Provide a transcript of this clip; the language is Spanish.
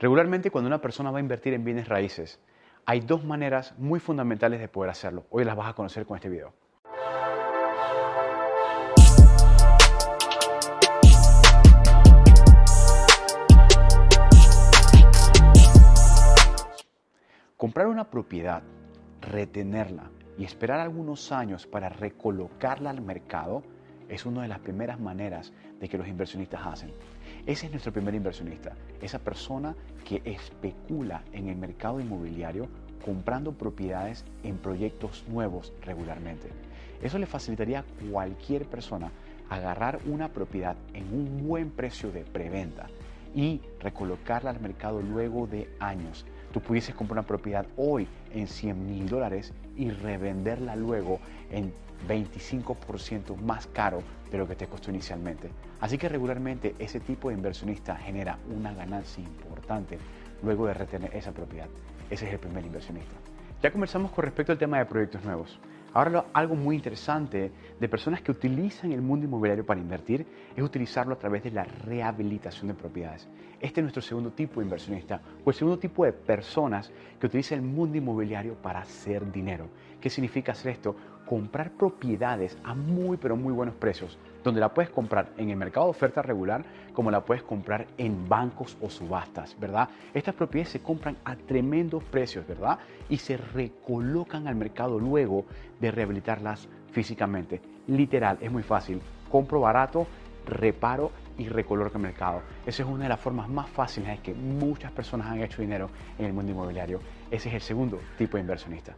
Regularmente cuando una persona va a invertir en bienes raíces, hay dos maneras muy fundamentales de poder hacerlo. Hoy las vas a conocer con este video. Comprar una propiedad, retenerla y esperar algunos años para recolocarla al mercado es una de las primeras maneras de que los inversionistas hacen. Ese es nuestro primer inversionista, esa persona que especula en el mercado inmobiliario comprando propiedades en proyectos nuevos regularmente. Eso le facilitaría a cualquier persona agarrar una propiedad en un buen precio de preventa y recolocarla al mercado luego de años. Tú pudieses comprar una propiedad hoy en 100 mil dólares y revenderla luego en 25% más caro de lo que te costó inicialmente. Así que regularmente ese tipo de inversionista genera una ganancia importante luego de retener esa propiedad. Ese es el primer inversionista. Ya conversamos con respecto al tema de proyectos nuevos. Ahora algo muy interesante de personas que utilizan el mundo inmobiliario para invertir es utilizarlo a través de la rehabilitación de propiedades. Este es nuestro segundo tipo de inversionista o el segundo tipo de personas que utilizan el mundo inmobiliario para hacer dinero. ¿Qué significa hacer esto? Comprar propiedades a muy pero muy buenos precios, donde la puedes comprar en el mercado de oferta regular como la puedes comprar en bancos o subastas, ¿verdad? Estas propiedades se compran a tremendos precios, ¿verdad? Y se recolocan al mercado luego de rehabilitarlas físicamente. Literal, es muy fácil. Compro barato, reparo y recoloco el mercado. Esa es una de las formas más fáciles en que muchas personas han hecho dinero en el mundo inmobiliario. Ese es el segundo tipo de inversionista.